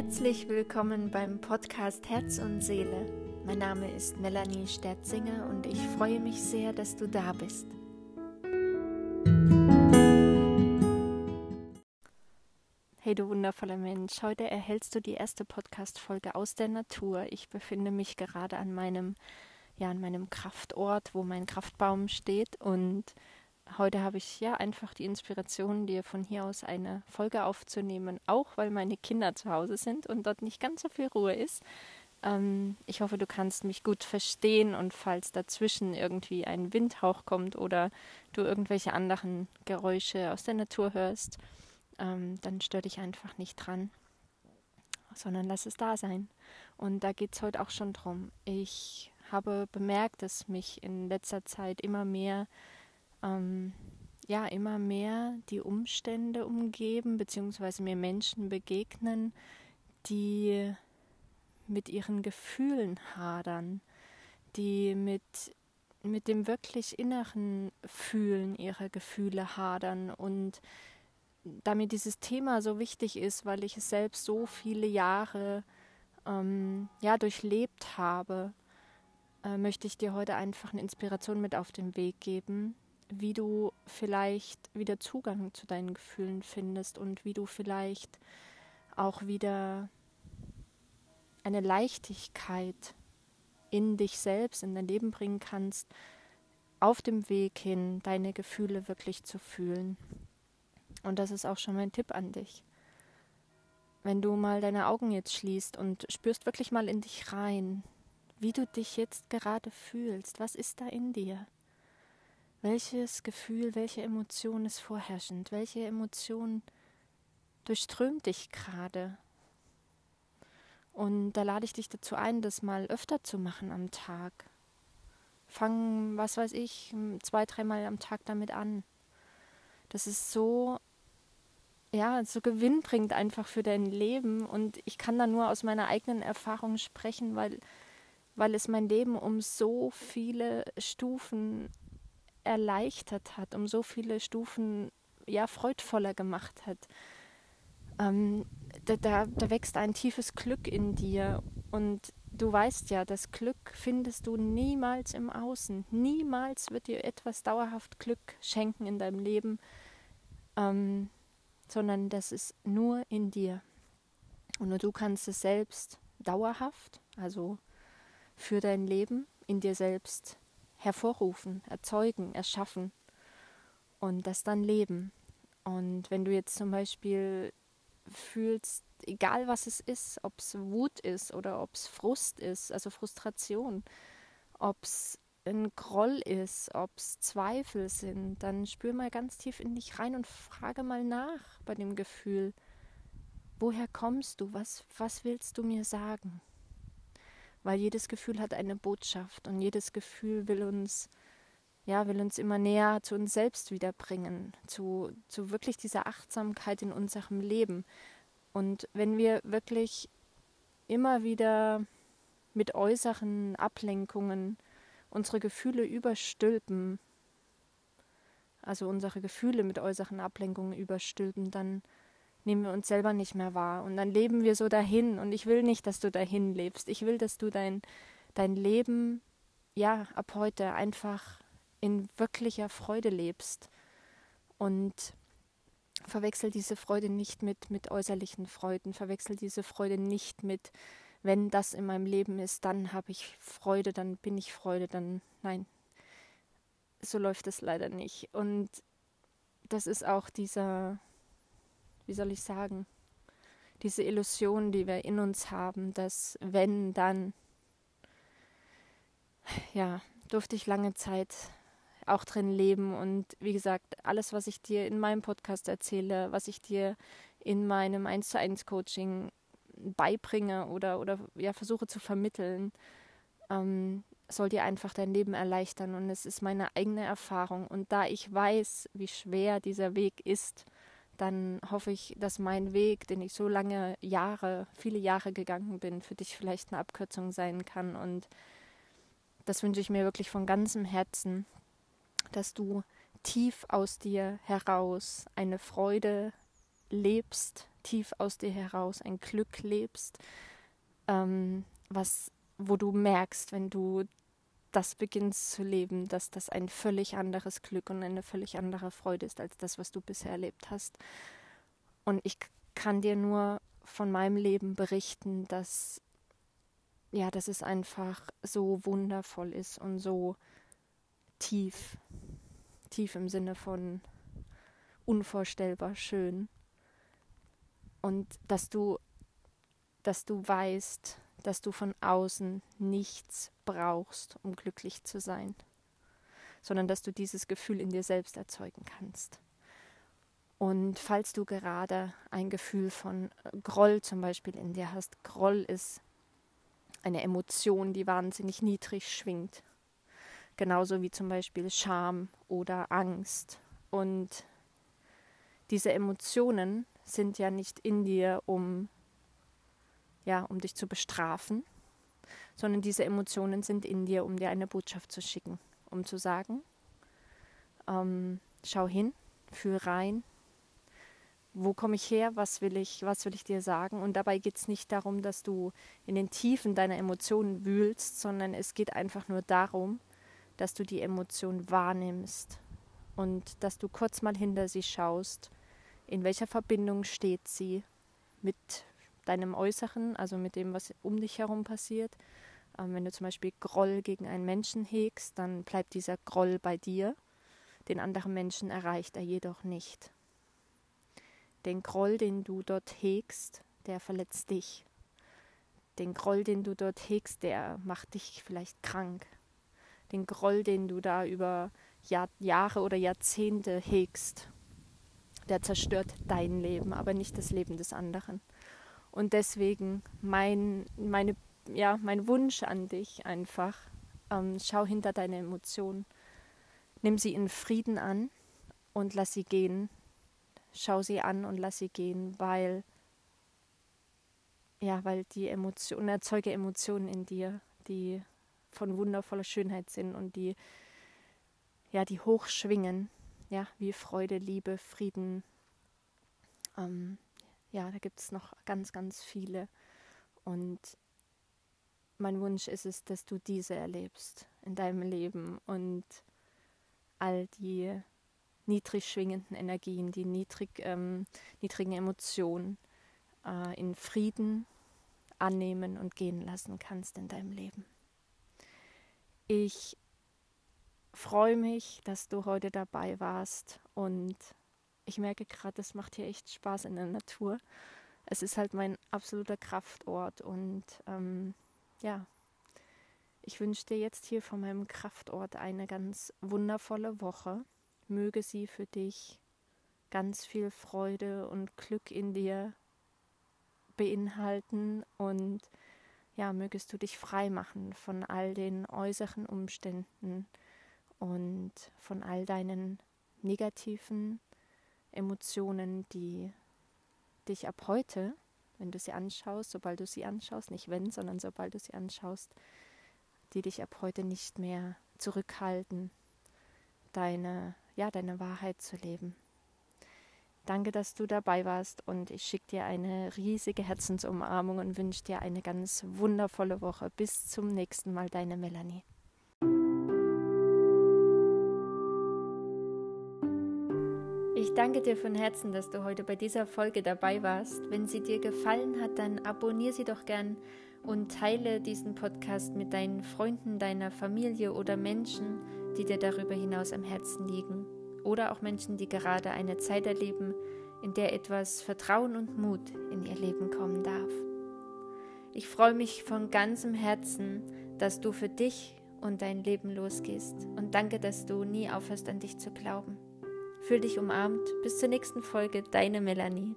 Herzlich willkommen beim Podcast Herz und Seele. Mein Name ist Melanie Sterzinger und ich freue mich sehr, dass du da bist. Hey du wundervoller Mensch, heute erhältst du die erste Podcast-Folge aus der Natur. Ich befinde mich gerade an meinem, ja, an meinem Kraftort, wo mein Kraftbaum steht und heute habe ich ja einfach die Inspiration, dir von hier aus eine Folge aufzunehmen, auch weil meine Kinder zu Hause sind und dort nicht ganz so viel Ruhe ist. Ähm, ich hoffe, du kannst mich gut verstehen und falls dazwischen irgendwie ein Windhauch kommt oder du irgendwelche anderen Geräusche aus der Natur hörst, ähm, dann stör dich einfach nicht dran, sondern lass es da sein. Und da geht es heute auch schon drum. Ich habe bemerkt, dass mich in letzter Zeit immer mehr ähm, ja immer mehr die Umstände umgeben, beziehungsweise mir Menschen begegnen, die mit ihren Gefühlen hadern, die mit, mit dem wirklich inneren Fühlen ihrer Gefühle hadern. Und damit dieses Thema so wichtig ist, weil ich es selbst so viele Jahre ähm, ja durchlebt habe, äh, möchte ich dir heute einfach eine Inspiration mit auf den Weg geben, wie du vielleicht wieder Zugang zu deinen Gefühlen findest und wie du vielleicht auch wieder eine Leichtigkeit in dich selbst, in dein Leben bringen kannst, auf dem Weg hin deine Gefühle wirklich zu fühlen. Und das ist auch schon mein Tipp an dich. Wenn du mal deine Augen jetzt schließt und spürst wirklich mal in dich rein, wie du dich jetzt gerade fühlst, was ist da in dir? Welches Gefühl, welche Emotion ist vorherrschend? Welche Emotion durchströmt dich gerade? Und da lade ich dich dazu ein, das mal öfter zu machen am Tag. Fang, was weiß ich, zwei, dreimal am Tag damit an. Das ist so, ja, so gewinnbringend einfach für dein Leben. Und ich kann da nur aus meiner eigenen Erfahrung sprechen, weil, weil es mein Leben um so viele Stufen erleichtert hat, um so viele Stufen ja freudvoller gemacht hat. Ähm, da, da, da wächst ein tiefes Glück in dir und du weißt ja, das Glück findest du niemals im Außen. Niemals wird dir etwas dauerhaft Glück schenken in deinem Leben, ähm, sondern das ist nur in dir. Und nur du kannst es selbst dauerhaft, also für dein Leben, in dir selbst hervorrufen, erzeugen, erschaffen und das dann leben. Und wenn du jetzt zum Beispiel fühlst, egal was es ist, ob es Wut ist oder ob es Frust ist, also Frustration, ob es ein Groll ist, ob es Zweifel sind, dann spür mal ganz tief in dich rein und frage mal nach bei dem Gefühl, woher kommst du, was, was willst du mir sagen? Weil jedes Gefühl hat eine Botschaft und jedes Gefühl will uns ja, will uns immer näher zu uns selbst wiederbringen, zu, zu wirklich dieser Achtsamkeit in unserem Leben. Und wenn wir wirklich immer wieder mit äußeren Ablenkungen unsere Gefühle überstülpen, also unsere Gefühle mit äußeren Ablenkungen überstülpen, dann nehmen wir uns selber nicht mehr wahr. Und dann leben wir so dahin. Und ich will nicht, dass du dahin lebst. Ich will, dass du dein, dein Leben, ja, ab heute einfach in wirklicher Freude lebst. Und verwechsel diese Freude nicht mit, mit äußerlichen Freuden. Verwechsel diese Freude nicht mit, wenn das in meinem Leben ist, dann habe ich Freude, dann bin ich Freude, dann nein. So läuft es leider nicht. Und das ist auch dieser, wie soll ich sagen, diese Illusion, die wir in uns haben, dass wenn, dann, ja, durfte ich lange Zeit auch drin leben. Und wie gesagt, alles, was ich dir in meinem Podcast erzähle, was ich dir in meinem 1 zu 1 Coaching beibringe oder, oder ja, versuche zu vermitteln, ähm, soll dir einfach dein Leben erleichtern. Und es ist meine eigene Erfahrung. Und da ich weiß, wie schwer dieser Weg ist, dann hoffe ich, dass mein Weg, den ich so lange Jahre, viele Jahre gegangen bin, für dich vielleicht eine Abkürzung sein kann. Und das wünsche ich mir wirklich von ganzem Herzen, dass du tief aus dir heraus eine Freude lebst, tief aus dir heraus ein Glück lebst, ähm, was, wo du merkst, wenn du das beginnst zu leben, dass das ein völlig anderes Glück und eine völlig andere Freude ist als das, was du bisher erlebt hast. Und ich kann dir nur von meinem Leben berichten, dass ja, dass es einfach so wundervoll ist und so tief, tief im Sinne von unvorstellbar schön. Und dass du, dass du weißt, dass du von außen nichts brauchst, um glücklich zu sein, sondern dass du dieses Gefühl in dir selbst erzeugen kannst. Und falls du gerade ein Gefühl von Groll zum Beispiel in dir hast, Groll ist eine Emotion, die wahnsinnig niedrig schwingt. Genauso wie zum Beispiel Scham oder Angst. Und diese Emotionen sind ja nicht in dir, um, ja, um dich zu bestrafen, sondern diese Emotionen sind in dir, um dir eine Botschaft zu schicken, um zu sagen, ähm, schau hin, fühl rein, wo komme ich her, was will ich, was will ich dir sagen. Und dabei geht es nicht darum, dass du in den Tiefen deiner Emotionen wühlst, sondern es geht einfach nur darum, dass du die Emotion wahrnimmst und dass du kurz mal hinter sie schaust, in welcher Verbindung steht sie mit deinem Äußeren, also mit dem, was um dich herum passiert. Ähm, wenn du zum Beispiel Groll gegen einen Menschen hegst, dann bleibt dieser Groll bei dir. Den anderen Menschen erreicht er jedoch nicht. Den Groll, den du dort hegst, der verletzt dich. Den Groll, den du dort hegst, der macht dich vielleicht krank. Den Groll, den du da über Jahr, Jahre oder Jahrzehnte hegst, der zerstört dein Leben, aber nicht das Leben des anderen. Und deswegen mein, meine, ja, mein Wunsch an dich einfach, ähm, schau hinter deine Emotionen, nimm sie in Frieden an und lass sie gehen schau sie an und lass sie gehen, weil ja, weil die Emotionen, erzeuge Emotionen in dir, die von wundervoller Schönheit sind und die ja, die hochschwingen, ja, wie Freude, Liebe, Frieden. Ähm, ja, da gibt es noch ganz, ganz viele. Und mein Wunsch ist es, dass du diese erlebst in deinem Leben und all die niedrig schwingenden Energien, die niedrig, ähm, niedrigen Emotionen äh, in Frieden annehmen und gehen lassen kannst in deinem Leben. Ich freue mich, dass du heute dabei warst und ich merke gerade, es macht hier echt Spaß in der Natur. Es ist halt mein absoluter Kraftort und ähm, ja, ich wünsche dir jetzt hier von meinem Kraftort eine ganz wundervolle Woche möge sie für dich ganz viel Freude und Glück in dir beinhalten und ja, mögest du dich frei machen von all den äußeren Umständen und von all deinen negativen Emotionen, die dich ab heute, wenn du sie anschaust, sobald du sie anschaust, nicht wenn, sondern sobald du sie anschaust, die dich ab heute nicht mehr zurückhalten, deine ja, deine Wahrheit zu leben. Danke, dass du dabei warst und ich schicke dir eine riesige Herzensumarmung und wünsche dir eine ganz wundervolle Woche. Bis zum nächsten Mal, deine Melanie. Danke dir von Herzen, dass du heute bei dieser Folge dabei warst. Wenn sie dir gefallen hat, dann abonniere sie doch gern und teile diesen Podcast mit deinen Freunden, deiner Familie oder Menschen, die dir darüber hinaus am Herzen liegen. Oder auch Menschen, die gerade eine Zeit erleben, in der etwas Vertrauen und Mut in ihr Leben kommen darf. Ich freue mich von ganzem Herzen, dass du für dich und dein Leben losgehst und danke, dass du nie aufhörst an dich zu glauben. Fühl dich umarmt. Bis zur nächsten Folge, deine Melanie.